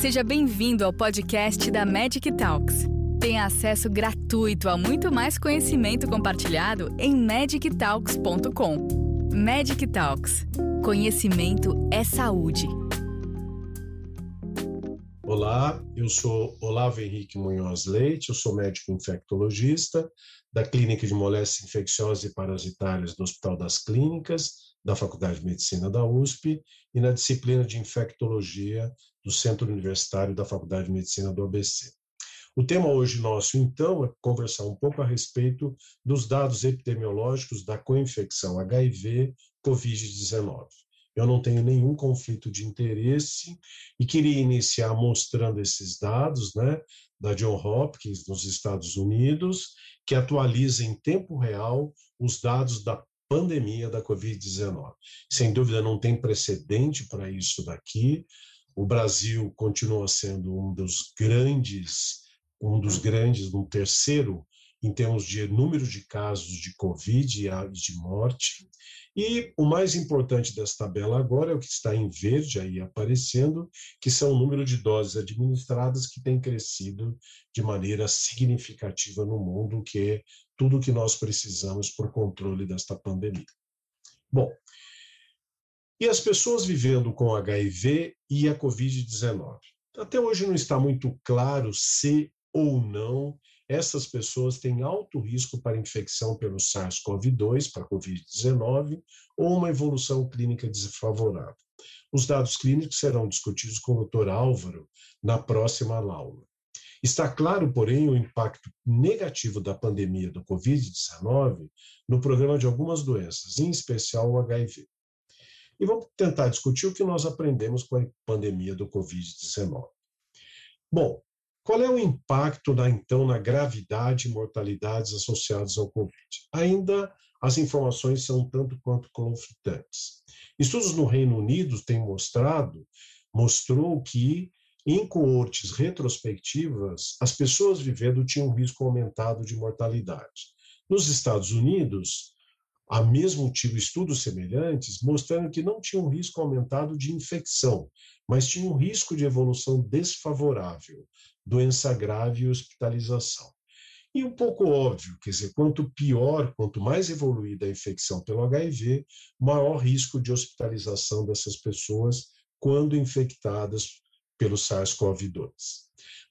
Seja bem-vindo ao podcast da Magic Talks. Tenha acesso gratuito a muito mais conhecimento compartilhado em magictalks.com. Magic Talks. Conhecimento é saúde. Olá, eu sou Olavo Henrique Munhoz Leite, eu sou médico infectologista da Clínica de Moléstias Infecciosas e Parasitárias do Hospital das Clínicas da Faculdade de Medicina da USP e na disciplina de Infectologia do Centro Universitário da Faculdade de Medicina do ABC. O tema hoje nosso, então, é conversar um pouco a respeito dos dados epidemiológicos da coinfecção HIV Covid-19. Eu não tenho nenhum conflito de interesse e queria iniciar mostrando esses dados, né, da John Hopkins nos Estados Unidos, que atualiza em tempo real os dados da pandemia da Covid-19. Sem dúvida, não tem precedente para isso daqui. O Brasil continua sendo um dos grandes, um dos grandes, um terceiro em termos de número de casos de Covid e de morte. E o mais importante dessa tabela agora é o que está em verde aí aparecendo, que são o número de doses administradas que tem crescido de maneira significativa no mundo, que tudo o que nós precisamos para o controle desta pandemia. Bom, e as pessoas vivendo com HIV e a Covid-19? Até hoje não está muito claro se ou não essas pessoas têm alto risco para infecção pelo SARS-CoV-2, para Covid-19, ou uma evolução clínica desfavorável. Os dados clínicos serão discutidos com o Dr. Álvaro na próxima aula. Está claro, porém, o impacto negativo da pandemia do Covid-19 no programa de algumas doenças, em especial o HIV. E vamos tentar discutir o que nós aprendemos com a pandemia do Covid-19. Bom, qual é o impacto, da, então, na gravidade e mortalidades associadas ao Covid? Ainda as informações são tanto quanto conflitantes. Estudos no Reino Unido têm mostrado, mostrou que em coortes retrospectivas, as pessoas vivendo tinham um risco aumentado de mortalidade. Nos Estados Unidos, há mesmo tido estudos semelhantes mostrando que não tinha um risco aumentado de infecção, mas tinha um risco de evolução desfavorável, doença grave e hospitalização. E um pouco óbvio, quer dizer, quanto pior, quanto mais evoluída a infecção pelo HIV, maior risco de hospitalização dessas pessoas quando infectadas pelo SARS-CoV-2.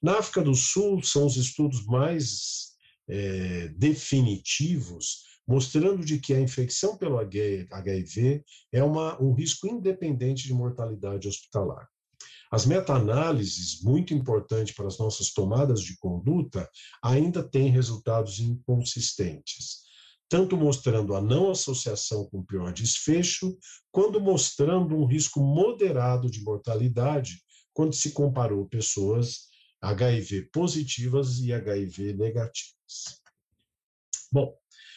Na África do Sul, são os estudos mais é, definitivos, mostrando de que a infecção pelo HIV é uma, um risco independente de mortalidade hospitalar. As meta-análises, muito importantes para as nossas tomadas de conduta, ainda têm resultados inconsistentes, tanto mostrando a não associação com pior desfecho, quanto mostrando um risco moderado de mortalidade quando se comparou pessoas HIV positivas e HIV negativas. Bom,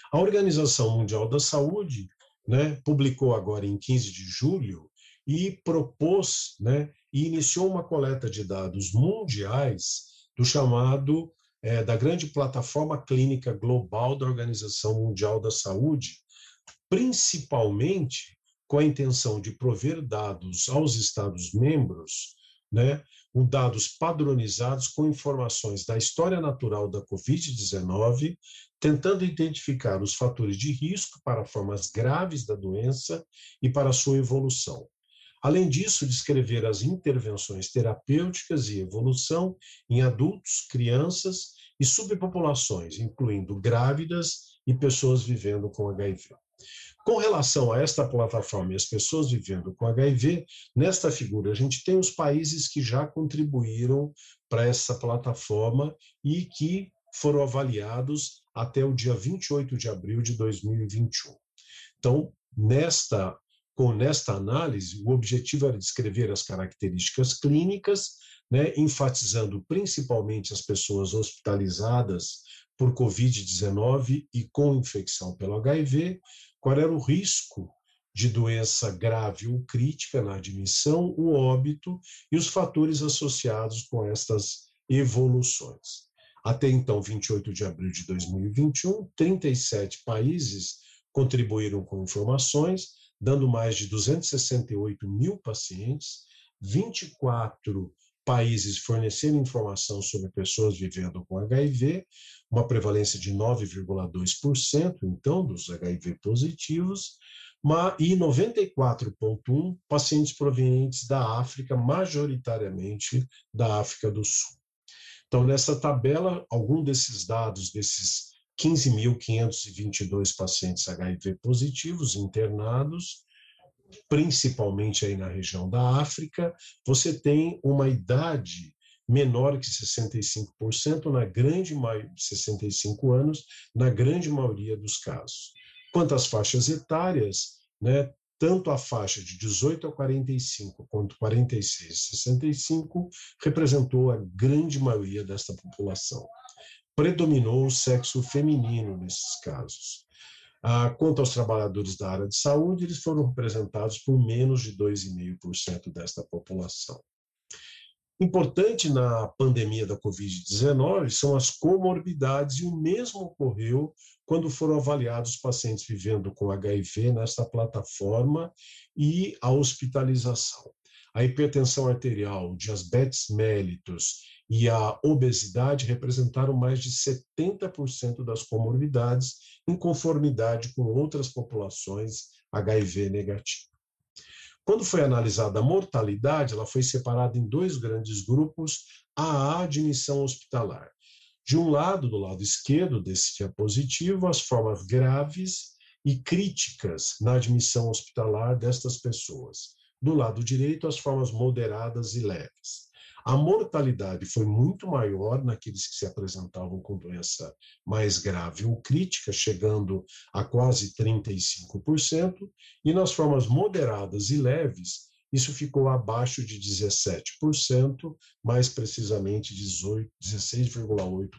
a Organização Mundial da Saúde né, publicou agora em 15 de julho e propôs né, e iniciou uma coleta de dados mundiais do chamado é, da grande plataforma clínica global da Organização Mundial da Saúde, principalmente com a intenção de prover dados aos Estados-membros, né, com dados padronizados com informações da história natural da Covid-19, tentando identificar os fatores de risco para formas graves da doença e para sua evolução. Além disso, descrever as intervenções terapêuticas e evolução em adultos, crianças e subpopulações, incluindo grávidas e pessoas vivendo com HIV. Com relação a esta plataforma e as pessoas vivendo com HIV, nesta figura a gente tem os países que já contribuíram para essa plataforma e que foram avaliados até o dia 28 de abril de 2021. Então, nesta com nesta análise, o objetivo era descrever as características clínicas, né, enfatizando principalmente as pessoas hospitalizadas por Covid-19 e com infecção pelo HIV, qual era o risco de doença grave ou crítica na admissão, o óbito e os fatores associados com estas evoluções. Até então, 28 de abril de 2021, 37 países contribuíram com informações, dando mais de 268 mil pacientes, 24 países forneceram informação sobre pessoas vivendo com HIV, uma prevalência de 9,2%, então, dos HIV positivos, e 94,1% pacientes provenientes da África, majoritariamente da África do Sul. Então, nessa tabela, algum desses dados, desses 15.522 pacientes HIV positivos internados, principalmente aí na região da África, você tem uma idade menor que 65% na grande maioria 65 anos, na grande maioria dos casos. Quanto às faixas etárias, né, tanto a faixa de 18 a 45 quanto 46 a 65 representou a grande maioria desta população. Predominou o sexo feminino nesses casos. Ah, quanto aos trabalhadores da área de saúde, eles foram representados por menos de 2,5% desta população. Importante na pandemia da Covid-19 são as comorbidades, e o mesmo ocorreu quando foram avaliados pacientes vivendo com HIV nesta plataforma e a hospitalização. A hipertensão arterial, diabetes mellitus e a obesidade representaram mais de 70% das comorbidades, em conformidade com outras populações HIV negativas. Quando foi analisada a mortalidade, ela foi separada em dois grandes grupos, a admissão hospitalar. De um lado, do lado esquerdo desse diapositivo, as formas graves e críticas na admissão hospitalar destas pessoas. Do lado direito, as formas moderadas e leves. A mortalidade foi muito maior naqueles que se apresentavam com doença mais grave ou crítica, chegando a quase 35%, e nas formas moderadas e leves, isso ficou abaixo de 17%, mais precisamente 16,8%.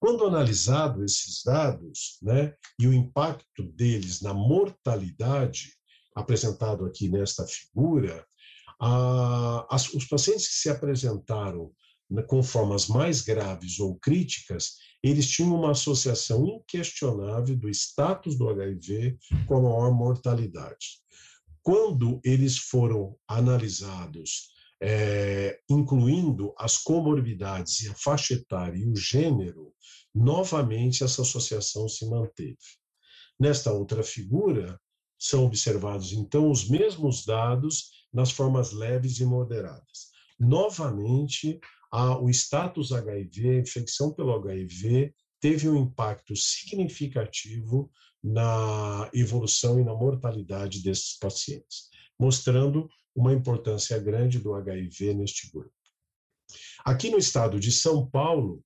Quando analisado esses dados, né, e o impacto deles na mortalidade, apresentado aqui nesta figura, as, os pacientes que se apresentaram com formas mais graves ou críticas, eles tinham uma associação inquestionável do status do HIV com a maior mortalidade. Quando eles foram analisados, é, incluindo as comorbidades e a faixa etária e o gênero, novamente essa associação se manteve. Nesta outra figura, são observados, então, os mesmos dados nas formas leves e moderadas. Novamente, a, o status HIV, a infecção pelo HIV, teve um impacto significativo na evolução e na mortalidade desses pacientes, mostrando uma importância grande do HIV neste grupo. Aqui no estado de São Paulo,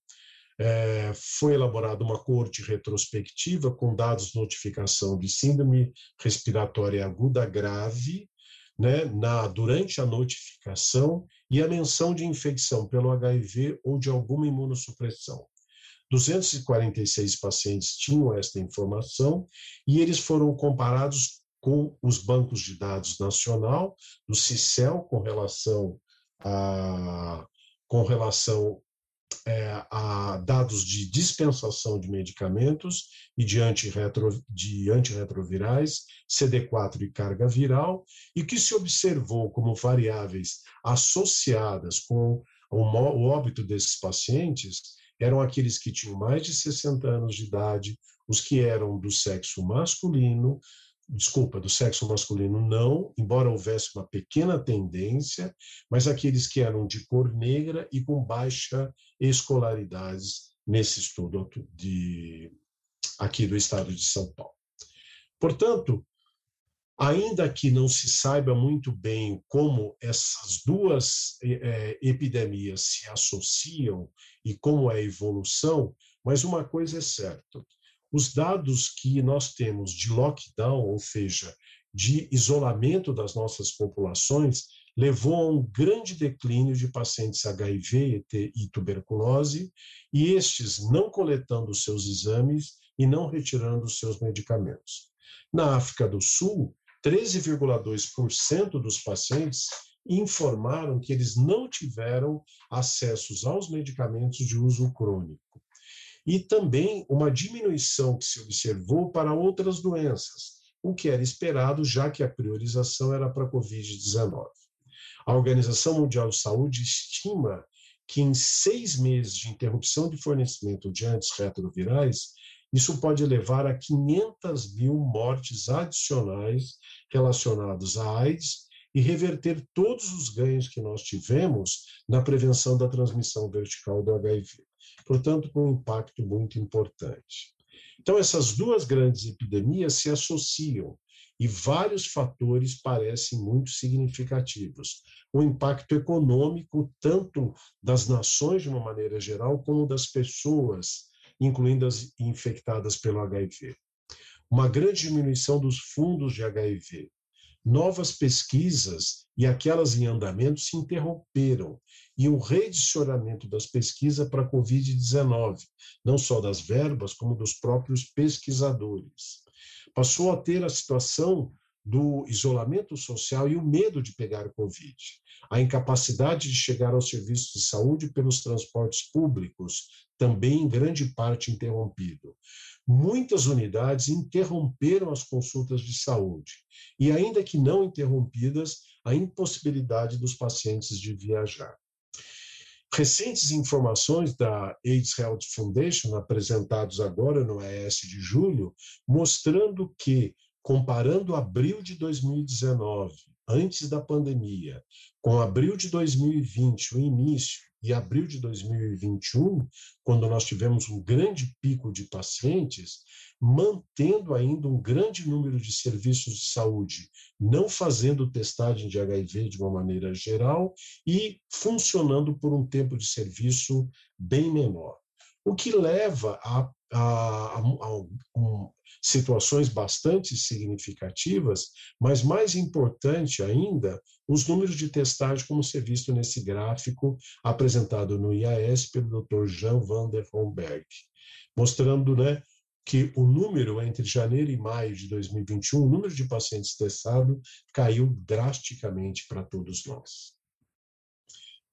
é, foi elaborada uma corte retrospectiva com dados de notificação de síndrome respiratória aguda grave né, na, durante a notificação e a menção de infecção pelo HIV ou de alguma imunossupressão. 246 pacientes tinham esta informação e eles foram comparados com os bancos de dados nacional, do CICEL, com relação a, com relação é, a dados de dispensação de medicamentos e de, antirretro, de antirretrovirais, CD4 e carga viral, e que se observou como variáveis associadas com o, o óbito desses pacientes eram aqueles que tinham mais de 60 anos de idade, os que eram do sexo masculino, desculpa, do sexo masculino não, embora houvesse uma pequena tendência, mas aqueles que eram de cor negra e com baixa escolaridade nesse estudo de, aqui do estado de São Paulo. Portanto, ainda que não se saiba muito bem como essas duas é, epidemias se associam e como é a evolução, mas uma coisa é certa: os dados que nós temos de lockdown, ou seja, de isolamento das nossas populações, levou a um grande declínio de pacientes HIV e tuberculose, e estes não coletando seus exames e não retirando seus medicamentos. Na África do Sul, 13,2% dos pacientes informaram que eles não tiveram acessos aos medicamentos de uso crônico e também uma diminuição que se observou para outras doenças, o que era esperado, já que a priorização era para a Covid-19. A Organização Mundial de Saúde estima que em seis meses de interrupção de fornecimento de antirretrovirais, isso pode levar a 500 mil mortes adicionais relacionadas à AIDS e reverter todos os ganhos que nós tivemos na prevenção da transmissão vertical do HIV. Portanto, com um impacto muito importante. Então, essas duas grandes epidemias se associam e vários fatores parecem muito significativos. O impacto econômico, tanto das nações de uma maneira geral, como das pessoas, incluindo as infectadas pelo HIV. Uma grande diminuição dos fundos de HIV. Novas pesquisas e aquelas em andamento se interromperam, e o redicionamento das pesquisas para a Covid-19, não só das verbas, como dos próprios pesquisadores passou a ter a situação do isolamento social e o medo de pegar Covid, a incapacidade de chegar aos serviços de saúde pelos transportes públicos, também em grande parte interrompido. Muitas unidades interromperam as consultas de saúde, e ainda que não interrompidas, a impossibilidade dos pacientes de viajar. Recentes informações da AIDS Health Foundation, apresentados agora no AES de julho, mostrando que, comparando abril de 2019, antes da pandemia, com abril de 2020, o início, e abril de 2021, quando nós tivemos um grande pico de pacientes, mantendo ainda um grande número de serviços de saúde, não fazendo testagem de HIV de uma maneira geral e funcionando por um tempo de serviço bem menor. O que leva a, a, a, um, situações bastante significativas, mas mais importante ainda, os números de testagem, como ser visto nesse gráfico apresentado no IAS pelo Dr. Jean van der Homberg, mostrando né, que o número entre janeiro e maio de 2021, o número de pacientes testados caiu drasticamente para todos nós.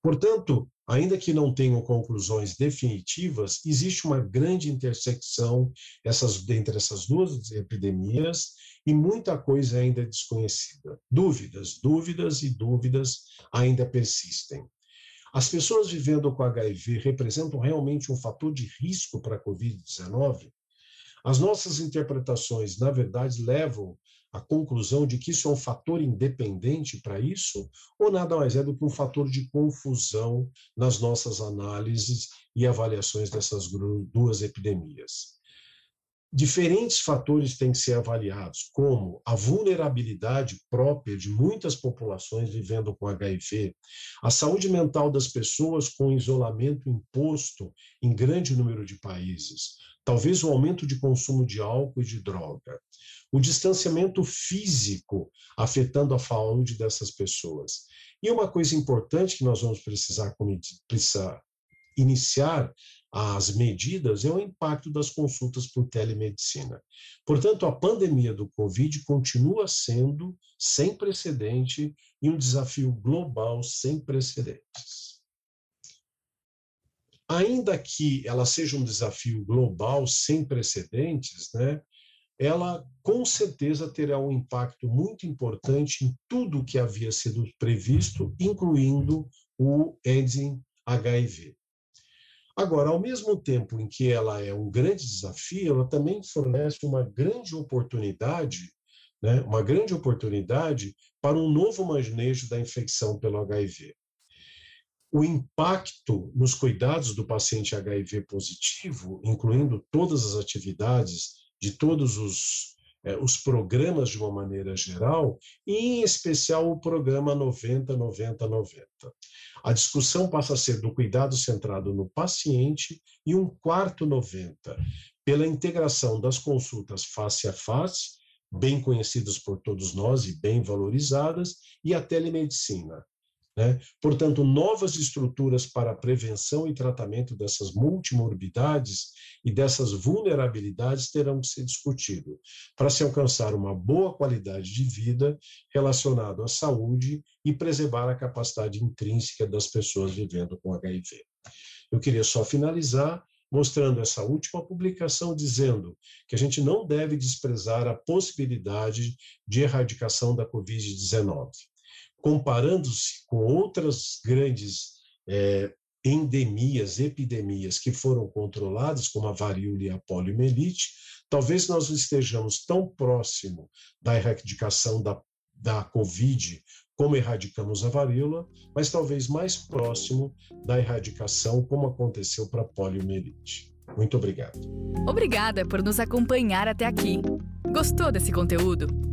Portanto, ainda que não tenham conclusões definitivas, existe uma grande intersecção essas, entre essas duas epidemias e muita coisa ainda é desconhecida. Dúvidas, dúvidas e dúvidas ainda persistem. As pessoas vivendo com HIV representam realmente um fator de risco para a Covid-19? As nossas interpretações, na verdade, levam à conclusão de que isso é um fator independente para isso, ou nada mais é do que um fator de confusão nas nossas análises e avaliações dessas duas epidemias. Diferentes fatores têm que ser avaliados, como a vulnerabilidade própria de muitas populações vivendo com HIV, a saúde mental das pessoas com isolamento imposto em grande número de países, talvez o aumento de consumo de álcool e de droga, o distanciamento físico afetando a saúde dessas pessoas. E uma coisa importante que nós vamos precisar, precisar iniciar as medidas é o impacto das consultas por telemedicina. Portanto, a pandemia do Covid continua sendo sem precedente e um desafio global sem precedentes ainda que ela seja um desafio global sem precedentes, né, ela com certeza terá um impacto muito importante em tudo que havia sido previsto, incluindo o AIDS HIV. Agora, ao mesmo tempo em que ela é um grande desafio, ela também fornece uma grande oportunidade, né, uma grande oportunidade para um novo manejo da infecção pelo HIV o impacto nos cuidados do paciente HIV positivo, incluindo todas as atividades de todos os, os programas de uma maneira geral, e em especial o programa 90-90-90. A discussão passa a ser do cuidado centrado no paciente e um quarto 90, pela integração das consultas face a face, bem conhecidas por todos nós e bem valorizadas, e a telemedicina, né? Portanto, novas estruturas para a prevenção e tratamento dessas multimorbidades e dessas vulnerabilidades terão que ser discutidas para se alcançar uma boa qualidade de vida relacionada à saúde e preservar a capacidade intrínseca das pessoas vivendo com HIV. Eu queria só finalizar mostrando essa última publicação dizendo que a gente não deve desprezar a possibilidade de erradicação da Covid-19 comparando-se com outras grandes é, endemias, epidemias que foram controladas, como a varíola e a poliomielite, talvez nós estejamos tão próximo da erradicação da, da Covid como erradicamos a varíola, mas talvez mais próximo da erradicação como aconteceu para a poliomielite. Muito obrigado. Obrigada por nos acompanhar até aqui. Gostou desse conteúdo?